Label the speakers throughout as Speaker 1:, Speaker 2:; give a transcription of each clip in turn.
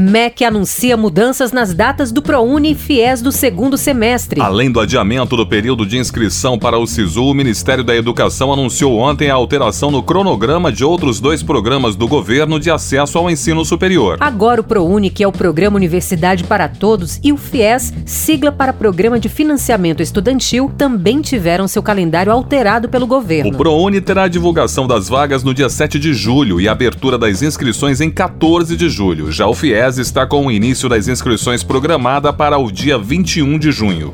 Speaker 1: MEC anuncia mudanças nas datas do ProUni e FIES do segundo semestre.
Speaker 2: Além do adiamento do período de inscrição para o SISU, o Ministério da Educação anunciou ontem a alteração no cronograma de outros dois programas do governo de acesso ao ensino superior.
Speaker 1: Agora o ProUni, que é o Programa Universidade para Todos, e o FIES, sigla para Programa de Financiamento Estudantil, também tiveram seu calendário alterado pelo
Speaker 2: O
Speaker 1: governo.
Speaker 2: ProUni terá a divulgação das vagas no dia 7 de julho e a abertura das inscrições em 14 de julho. Já o FIES está com o início das inscrições programada para o dia 21 de junho.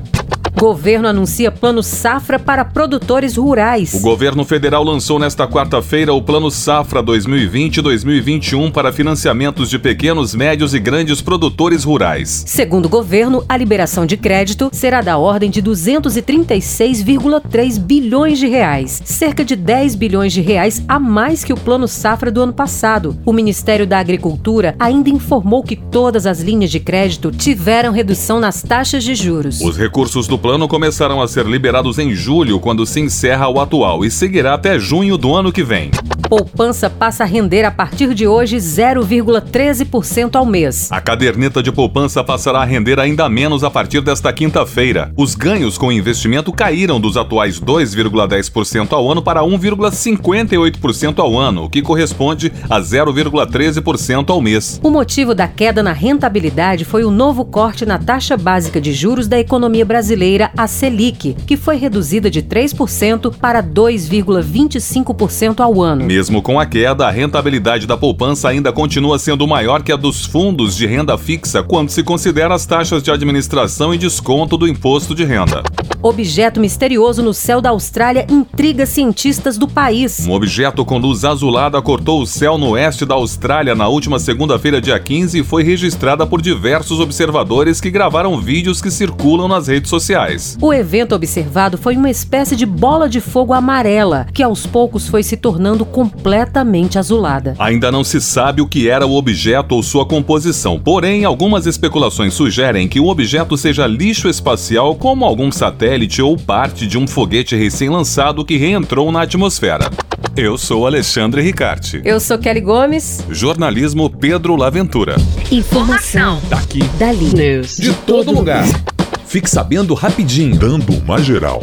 Speaker 1: Governo anuncia plano safra para produtores rurais.
Speaker 2: O governo federal lançou nesta quarta-feira o Plano Safra 2020-2021 para financiamentos de pequenos, médios e grandes produtores rurais.
Speaker 1: Segundo o governo, a liberação de crédito será da ordem de 236,3 bilhões de reais, cerca de 10 bilhões de reais a mais que o plano safra do ano passado. O Ministério da Agricultura ainda informou que todas as linhas de crédito tiveram redução nas taxas de juros.
Speaker 2: Os recursos do plano começarão a ser liberados em julho, quando se encerra o atual, e seguirá até junho do ano que vem.
Speaker 1: Poupança passa a render a partir de hoje 0,13% ao mês.
Speaker 2: A caderneta de poupança passará a render ainda menos a partir desta quinta-feira. Os ganhos com investimento caíram dos atuais 2,10% ao ano para 1,58% ao ano, o que corresponde a 0,13% ao mês.
Speaker 1: O motivo da queda na rentabilidade foi o novo corte na taxa básica de juros da economia brasileira, a Selic, que foi reduzida de 3% para 2,25% ao ano.
Speaker 2: Mesmo com a queda, a rentabilidade da poupança ainda continua sendo maior que a dos fundos de renda fixa quando se considera as taxas de administração e desconto do imposto de renda.
Speaker 1: Objeto misterioso no céu da Austrália intriga cientistas do país.
Speaker 2: Um objeto com luz azulada cortou o céu no oeste da Austrália na última segunda-feira, dia 15, e foi registrada por diversos observadores que gravaram vídeos que circulam nas redes sociais.
Speaker 1: O evento observado foi uma espécie de bola de fogo amarela, que aos poucos foi se tornando completamente azulada.
Speaker 2: Ainda não se sabe o que era o objeto ou sua composição, porém, algumas especulações sugerem que o objeto seja lixo espacial, como algum satélite ou parte de um foguete recém-lançado que reentrou na atmosfera. Eu sou Alexandre Ricarte.
Speaker 1: Eu sou Kelly Gomes.
Speaker 2: Jornalismo Pedro Laventura.
Speaker 3: Informação.
Speaker 4: Daqui.
Speaker 3: Dali.
Speaker 5: News.
Speaker 4: De todo lugar. Fique sabendo rapidinho.
Speaker 6: Dando uma geral.